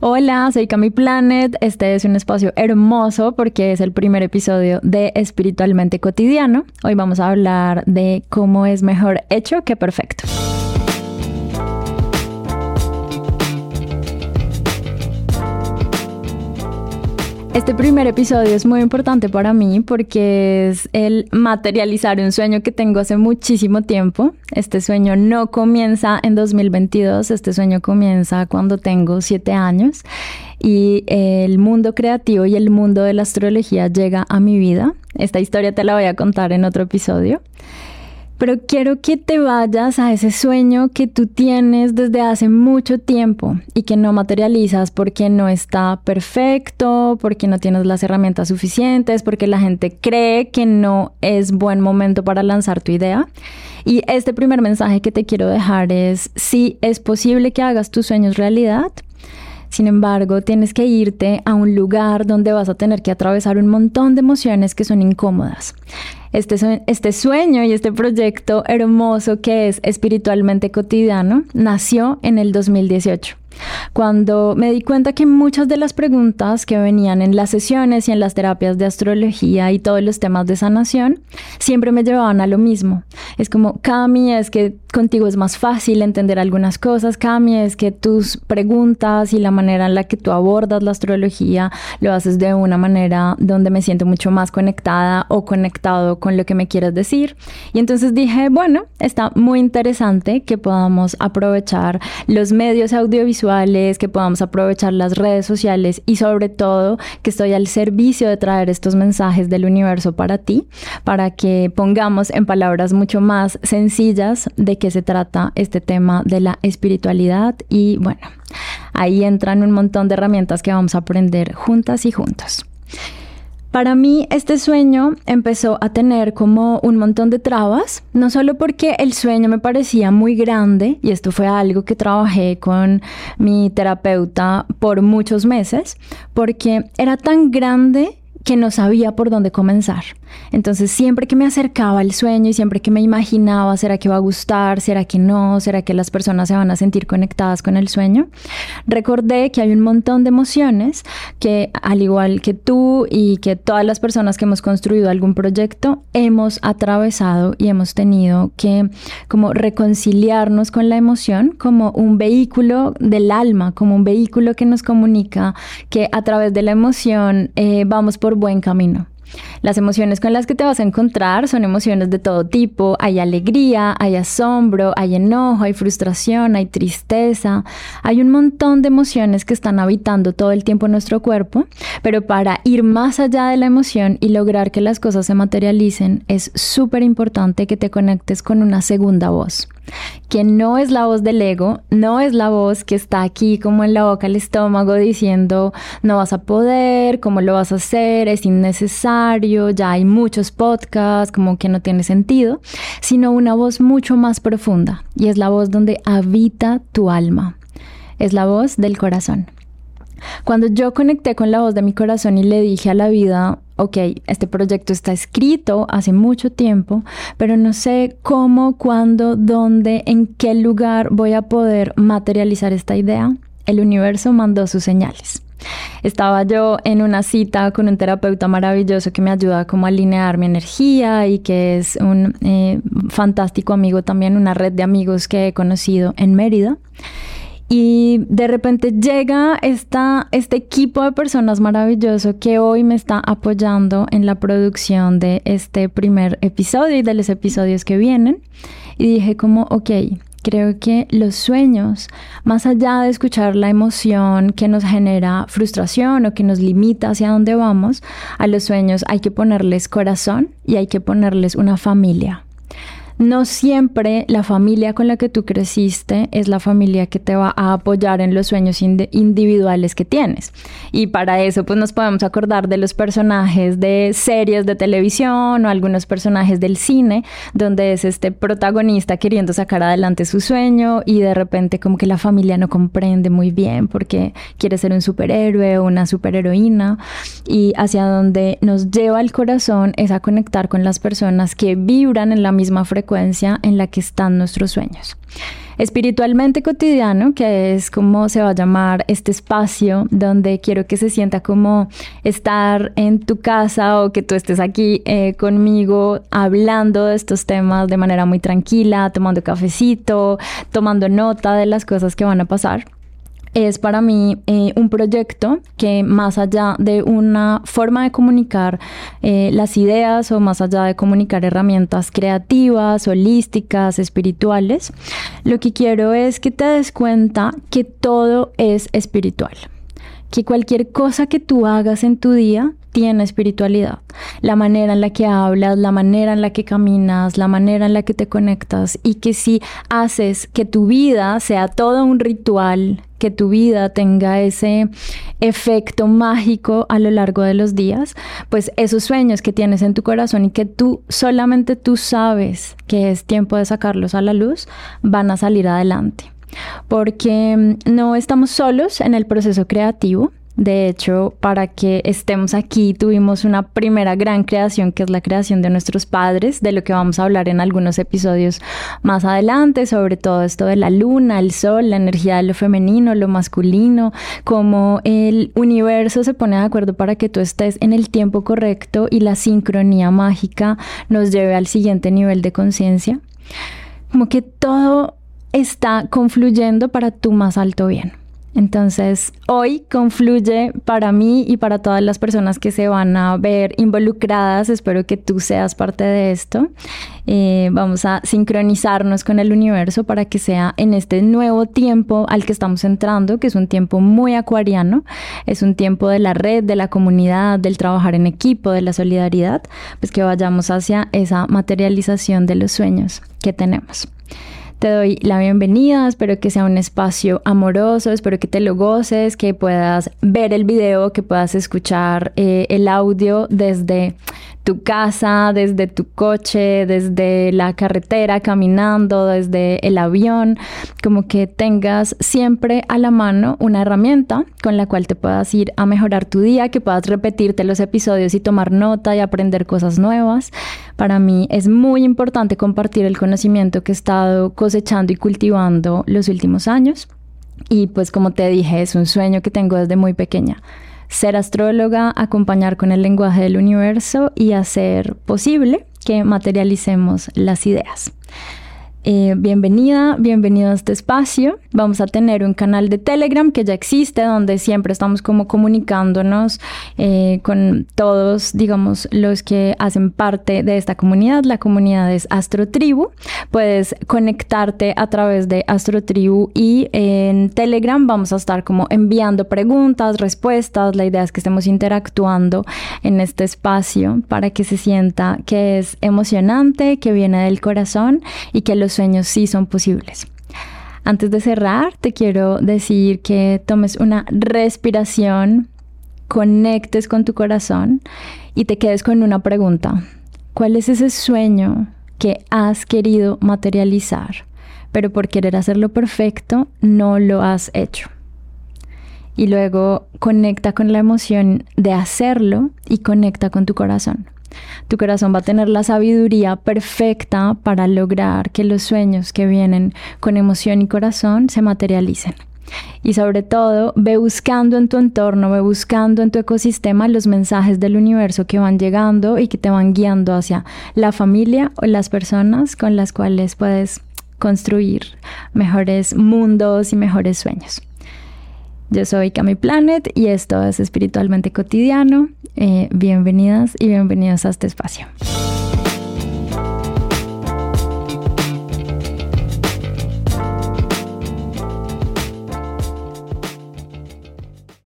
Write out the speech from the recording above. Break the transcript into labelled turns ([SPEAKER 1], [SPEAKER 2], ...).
[SPEAKER 1] Hola, soy Cami Planet. Este es un espacio hermoso porque es el primer episodio de Espiritualmente Cotidiano. Hoy vamos a hablar de cómo es mejor hecho que perfecto. Este primer episodio es muy importante para mí porque es el materializar un sueño que tengo hace muchísimo tiempo. Este sueño no comienza en 2022, este sueño comienza cuando tengo siete años y el mundo creativo y el mundo de la astrología llega a mi vida. Esta historia te la voy a contar en otro episodio pero quiero que te vayas a ese sueño que tú tienes desde hace mucho tiempo y que no materializas porque no está perfecto, porque no tienes las herramientas suficientes, porque la gente cree que no es buen momento para lanzar tu idea. Y este primer mensaje que te quiero dejar es si es posible que hagas tus sueños realidad. Sin embargo, tienes que irte a un lugar donde vas a tener que atravesar un montón de emociones que son incómodas. Este, este sueño y este proyecto hermoso que es espiritualmente cotidiano nació en el 2018 cuando me di cuenta que muchas de las preguntas que venían en las sesiones y en las terapias de astrología y todos los temas de sanación siempre me llevaban a lo mismo. Es como, Cami, es que contigo es más fácil entender algunas cosas, Cami, es que tus preguntas y la manera en la que tú abordas la astrología lo haces de una manera donde me siento mucho más conectada o conectado con lo que me quieres decir. Y entonces dije, bueno, está muy interesante que podamos aprovechar los medios audiovisuales que podamos aprovechar las redes sociales y sobre todo que estoy al servicio de traer estos mensajes del universo para ti, para que pongamos en palabras mucho más sencillas de qué se trata este tema de la espiritualidad y bueno, ahí entran un montón de herramientas que vamos a aprender juntas y juntos. Para mí este sueño empezó a tener como un montón de trabas, no solo porque el sueño me parecía muy grande, y esto fue algo que trabajé con mi terapeuta por muchos meses, porque era tan grande que no sabía por dónde comenzar. Entonces siempre que me acercaba al sueño y siempre que me imaginaba, ¿será que va a gustar? ¿Será que no? ¿Será que las personas se van a sentir conectadas con el sueño? Recordé que hay un montón de emociones que al igual que tú y que todas las personas que hemos construido algún proyecto, hemos atravesado y hemos tenido que como reconciliarnos con la emoción como un vehículo del alma, como un vehículo que nos comunica que a través de la emoción eh, vamos por buen camino. Las emociones con las que te vas a encontrar son emociones de todo tipo. Hay alegría, hay asombro, hay enojo, hay frustración, hay tristeza. Hay un montón de emociones que están habitando todo el tiempo nuestro cuerpo, pero para ir más allá de la emoción y lograr que las cosas se materialicen, es súper importante que te conectes con una segunda voz que no es la voz del ego, no es la voz que está aquí como en la boca, el estómago diciendo no vas a poder, cómo lo vas a hacer, es innecesario, ya hay muchos podcasts, como que no tiene sentido, sino una voz mucho más profunda y es la voz donde habita tu alma, es la voz del corazón. Cuando yo conecté con la voz de mi corazón y le dije a la vida, ok, este proyecto está escrito hace mucho tiempo, pero no sé cómo, cuándo, dónde, en qué lugar voy a poder materializar esta idea, el universo mandó sus señales. Estaba yo en una cita con un terapeuta maravilloso que me ayuda como a alinear mi energía y que es un eh, fantástico amigo también, una red de amigos que he conocido en Mérida. Y de repente llega esta, este equipo de personas maravilloso que hoy me está apoyando en la producción de este primer episodio y de los episodios que vienen. Y dije como, ok, creo que los sueños, más allá de escuchar la emoción que nos genera frustración o que nos limita hacia dónde vamos, a los sueños hay que ponerles corazón y hay que ponerles una familia no siempre la familia con la que tú creciste es la familia que te va a apoyar en los sueños individuales que tienes. Y para eso pues nos podemos acordar de los personajes de series de televisión o algunos personajes del cine, donde es este protagonista queriendo sacar adelante su sueño y de repente como que la familia no comprende muy bien porque quiere ser un superhéroe o una superheroína y hacia donde nos lleva el corazón es a conectar con las personas que vibran en la misma frecuencia en la que están nuestros sueños. Espiritualmente cotidiano, que es como se va a llamar este espacio donde quiero que se sienta como estar en tu casa o que tú estés aquí eh, conmigo hablando de estos temas de manera muy tranquila, tomando cafecito, tomando nota de las cosas que van a pasar es para mí eh, un proyecto que más allá de una forma de comunicar eh, las ideas o más allá de comunicar herramientas creativas, holísticas, espirituales, lo que quiero es que te des cuenta que todo es espiritual que cualquier cosa que tú hagas en tu día tiene espiritualidad. La manera en la que hablas, la manera en la que caminas, la manera en la que te conectas y que si haces que tu vida sea todo un ritual, que tu vida tenga ese efecto mágico a lo largo de los días, pues esos sueños que tienes en tu corazón y que tú solamente tú sabes que es tiempo de sacarlos a la luz, van a salir adelante. Porque mm, no estamos solos en el proceso creativo, de hecho, para que estemos aquí tuvimos una primera gran creación que es la creación de nuestros padres, de lo que vamos a hablar en algunos episodios más adelante, sobre todo esto de la luna, el sol, la energía de lo femenino, lo masculino, cómo el universo se pone de acuerdo para que tú estés en el tiempo correcto y la sincronía mágica nos lleve al siguiente nivel de conciencia. Como que todo está confluyendo para tu más alto bien. Entonces, hoy confluye para mí y para todas las personas que se van a ver involucradas. Espero que tú seas parte de esto. Eh, vamos a sincronizarnos con el universo para que sea en este nuevo tiempo al que estamos entrando, que es un tiempo muy acuariano. Es un tiempo de la red, de la comunidad, del trabajar en equipo, de la solidaridad, pues que vayamos hacia esa materialización de los sueños que tenemos. Te doy la bienvenida, espero que sea un espacio amoroso, espero que te lo goces, que puedas ver el video, que puedas escuchar eh, el audio desde tu casa, desde tu coche, desde la carretera, caminando, desde el avión, como que tengas siempre a la mano una herramienta con la cual te puedas ir a mejorar tu día, que puedas repetirte los episodios y tomar nota y aprender cosas nuevas. Para mí es muy importante compartir el conocimiento que he estado cosechando y cultivando los últimos años. Y pues como te dije, es un sueño que tengo desde muy pequeña ser astróloga, acompañar con el lenguaje del universo y hacer posible que materialicemos las ideas. Eh, bienvenida, bienvenido a este espacio. Vamos a tener un canal de Telegram que ya existe, donde siempre estamos como comunicándonos eh, con todos, digamos, los que hacen parte de esta comunidad. La comunidad es AstroTribu. Puedes conectarte a través de AstroTribu y en Telegram vamos a estar como enviando preguntas, respuestas. La idea es que estemos interactuando en este espacio para que se sienta que es emocionante, que viene del corazón y que los sueños sí son posibles. Antes de cerrar, te quiero decir que tomes una respiración, conectes con tu corazón y te quedes con una pregunta. ¿Cuál es ese sueño que has querido materializar, pero por querer hacerlo perfecto no lo has hecho? Y luego conecta con la emoción de hacerlo y conecta con tu corazón. Tu corazón va a tener la sabiduría perfecta para lograr que los sueños que vienen con emoción y corazón se materialicen. Y sobre todo, ve buscando en tu entorno, ve buscando en tu ecosistema los mensajes del universo que van llegando y que te van guiando hacia la familia o las personas con las cuales puedes construir mejores mundos y mejores sueños. Yo soy Cami Planet y esto es Espiritualmente Cotidiano. Eh, bienvenidas y bienvenidos a este espacio.